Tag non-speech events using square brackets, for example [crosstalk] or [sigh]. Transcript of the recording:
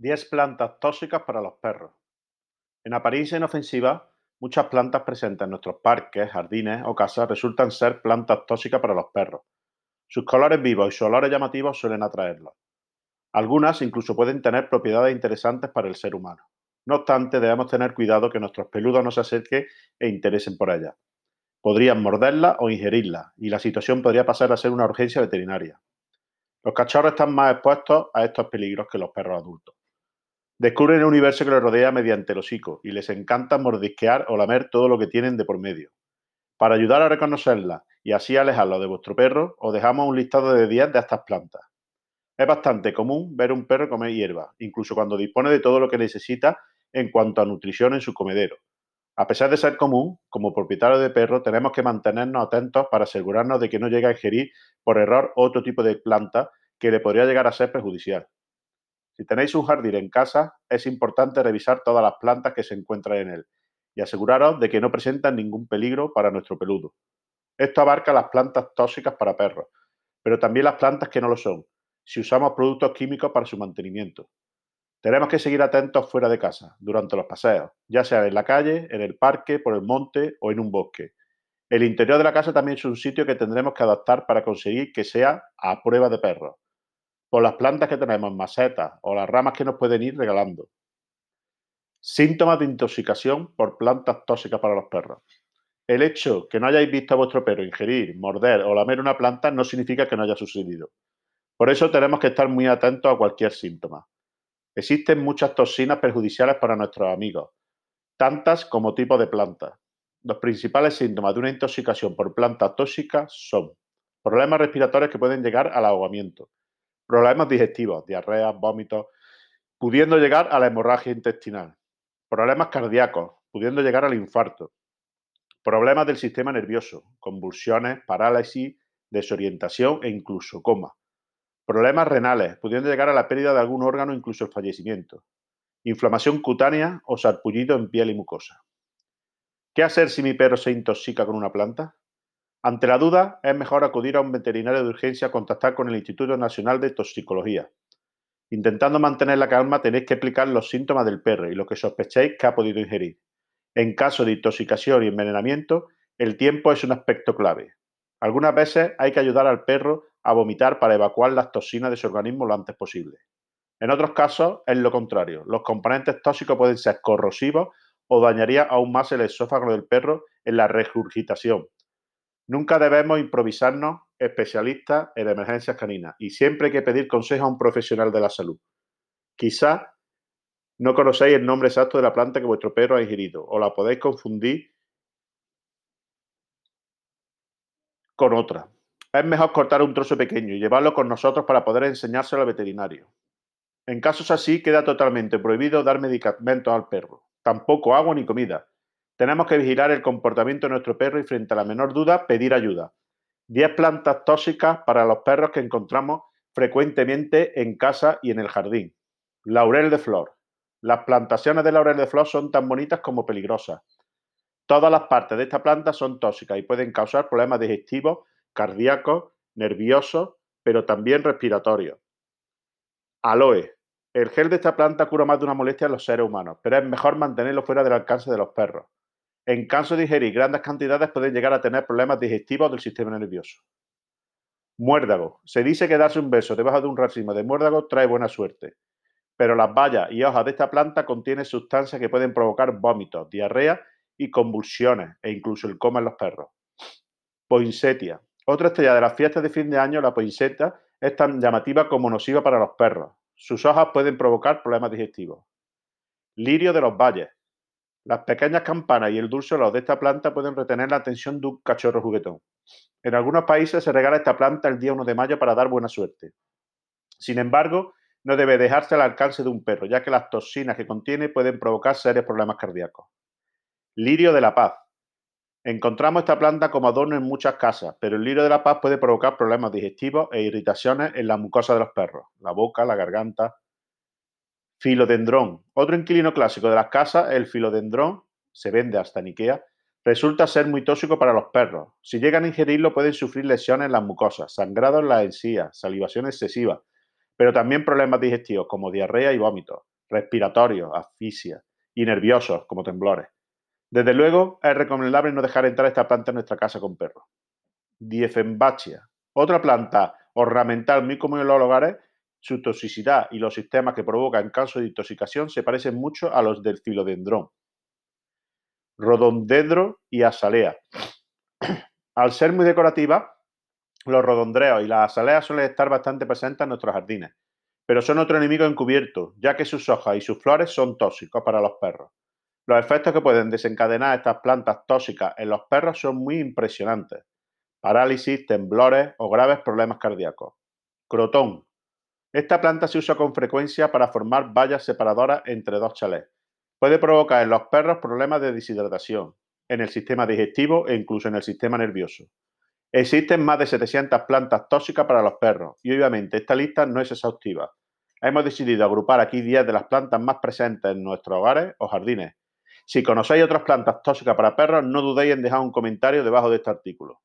10 plantas tóxicas para los perros. En apariencia inofensiva, muchas plantas presentes en nuestros parques, jardines o casas resultan ser plantas tóxicas para los perros. Sus colores vivos y sus olores llamativos suelen atraerlos. Algunas incluso pueden tener propiedades interesantes para el ser humano. No obstante, debemos tener cuidado que nuestros peludos no se acerquen e interesen por ellas. Podrían morderlas o ingerirlas, y la situación podría pasar a ser una urgencia veterinaria. Los cachorros están más expuestos a estos peligros que los perros adultos. Descubren el universo que les rodea mediante el hocico y les encanta mordisquear o lamer todo lo que tienen de por medio. Para ayudar a reconocerlas y así alejarlo de vuestro perro, os dejamos un listado de 10 de estas plantas. Es bastante común ver un perro comer hierba, incluso cuando dispone de todo lo que necesita en cuanto a nutrición en su comedero. A pesar de ser común, como propietario de perro tenemos que mantenernos atentos para asegurarnos de que no llegue a ingerir por error otro tipo de planta que le podría llegar a ser perjudicial. Si tenéis un jardín en casa, es importante revisar todas las plantas que se encuentran en él y aseguraros de que no presentan ningún peligro para nuestro peludo. Esto abarca las plantas tóxicas para perros, pero también las plantas que no lo son, si usamos productos químicos para su mantenimiento. Tenemos que seguir atentos fuera de casa, durante los paseos, ya sea en la calle, en el parque, por el monte o en un bosque. El interior de la casa también es un sitio que tendremos que adaptar para conseguir que sea a prueba de perros por las plantas que tenemos, macetas o las ramas que nos pueden ir regalando. Síntomas de intoxicación por plantas tóxicas para los perros. El hecho que no hayáis visto a vuestro perro ingerir, morder o lamer una planta no significa que no haya sucedido. Por eso tenemos que estar muy atentos a cualquier síntoma. Existen muchas toxinas perjudiciales para nuestros amigos, tantas como tipos de plantas. Los principales síntomas de una intoxicación por plantas tóxicas son problemas respiratorios que pueden llegar al ahogamiento, problemas digestivos, diarrea, vómitos, pudiendo llegar a la hemorragia intestinal, problemas cardíacos, pudiendo llegar al infarto, problemas del sistema nervioso, convulsiones, parálisis, desorientación e incluso coma, problemas renales, pudiendo llegar a la pérdida de algún órgano, incluso el fallecimiento, inflamación cutánea o sarpullido en piel y mucosa. ¿Qué hacer si mi perro se intoxica con una planta? Ante la duda, es mejor acudir a un veterinario de urgencia o contactar con el Instituto Nacional de Toxicología. Intentando mantener la calma, tenéis que explicar los síntomas del perro y lo que sospechéis que ha podido ingerir. En caso de intoxicación y envenenamiento, el tiempo es un aspecto clave. Algunas veces hay que ayudar al perro a vomitar para evacuar las toxinas de su organismo lo antes posible. En otros casos es lo contrario. Los componentes tóxicos pueden ser corrosivos o dañaría aún más el esófago del perro en la regurgitación, Nunca debemos improvisarnos especialistas en emergencias caninas y siempre hay que pedir consejo a un profesional de la salud. Quizás no conocéis el nombre exacto de la planta que vuestro perro ha ingerido o la podéis confundir con otra. Es mejor cortar un trozo pequeño y llevarlo con nosotros para poder enseñárselo al veterinario. En casos así, queda totalmente prohibido dar medicamentos al perro, tampoco agua ni comida, tenemos que vigilar el comportamiento de nuestro perro y frente a la menor duda pedir ayuda. 10 plantas tóxicas para los perros que encontramos frecuentemente en casa y en el jardín. Laurel de flor. Las plantaciones de laurel de flor son tan bonitas como peligrosas. Todas las partes de esta planta son tóxicas y pueden causar problemas digestivos, cardíacos, nerviosos, pero también respiratorios. Aloe. El gel de esta planta cura más de una molestia a los seres humanos, pero es mejor mantenerlo fuera del alcance de los perros. En caso de ingerir grandes cantidades pueden llegar a tener problemas digestivos del sistema nervioso. Muérdago. Se dice que darse un beso debajo de un racimo de muérdago trae buena suerte, pero las bayas y hojas de esta planta contienen sustancias que pueden provocar vómitos, diarrea y convulsiones e incluso el coma en los perros. Poinsettia. Otra estrella de las fiestas de fin de año, la poinsettia, es tan llamativa como nociva para los perros. Sus hojas pueden provocar problemas digestivos. Lirio de los valles. Las pequeñas campanas y el dulce olor de esta planta pueden retener la atención de un cachorro juguetón. En algunos países se regala esta planta el día 1 de mayo para dar buena suerte. Sin embargo, no debe dejarse al alcance de un perro, ya que las toxinas que contiene pueden provocar serios problemas cardíacos. Lirio de la paz. Encontramos esta planta como adorno en muchas casas, pero el lirio de la paz puede provocar problemas digestivos e irritaciones en la mucosa de los perros, la boca, la garganta, Filodendrón. Otro inquilino clásico de las casas, el filodendrón, se vende hasta en Ikea, resulta ser muy tóxico para los perros. Si llegan a ingerirlo pueden sufrir lesiones en las mucosas, sangrado en las encías, salivación excesiva, pero también problemas digestivos como diarrea y vómitos, respiratorios, asfixia y nerviosos como temblores. Desde luego, es recomendable no dejar entrar esta planta en nuestra casa con perros. Diefenbachia, otra planta ornamental muy común en los hogares, su toxicidad y los sistemas que provoca en caso de intoxicación se parecen mucho a los del filodendrón, rodondendro y azalea. [clears throat] Al ser muy decorativa, los rodondreos y las azaleas suelen estar bastante presentes en nuestros jardines, pero son otro enemigo encubierto, ya que sus hojas y sus flores son tóxicos para los perros. Los efectos que pueden desencadenar estas plantas tóxicas en los perros son muy impresionantes. Parálisis, temblores o graves problemas cardíacos. Crotón. Esta planta se usa con frecuencia para formar vallas separadoras entre dos chalés. Puede provocar en los perros problemas de deshidratación, en el sistema digestivo e incluso en el sistema nervioso. Existen más de 700 plantas tóxicas para los perros y obviamente esta lista no es exhaustiva. Hemos decidido agrupar aquí 10 de las plantas más presentes en nuestros hogares o jardines si conocéis otras plantas tóxicas para perros, no dudéis en dejar un comentario debajo de este artículo.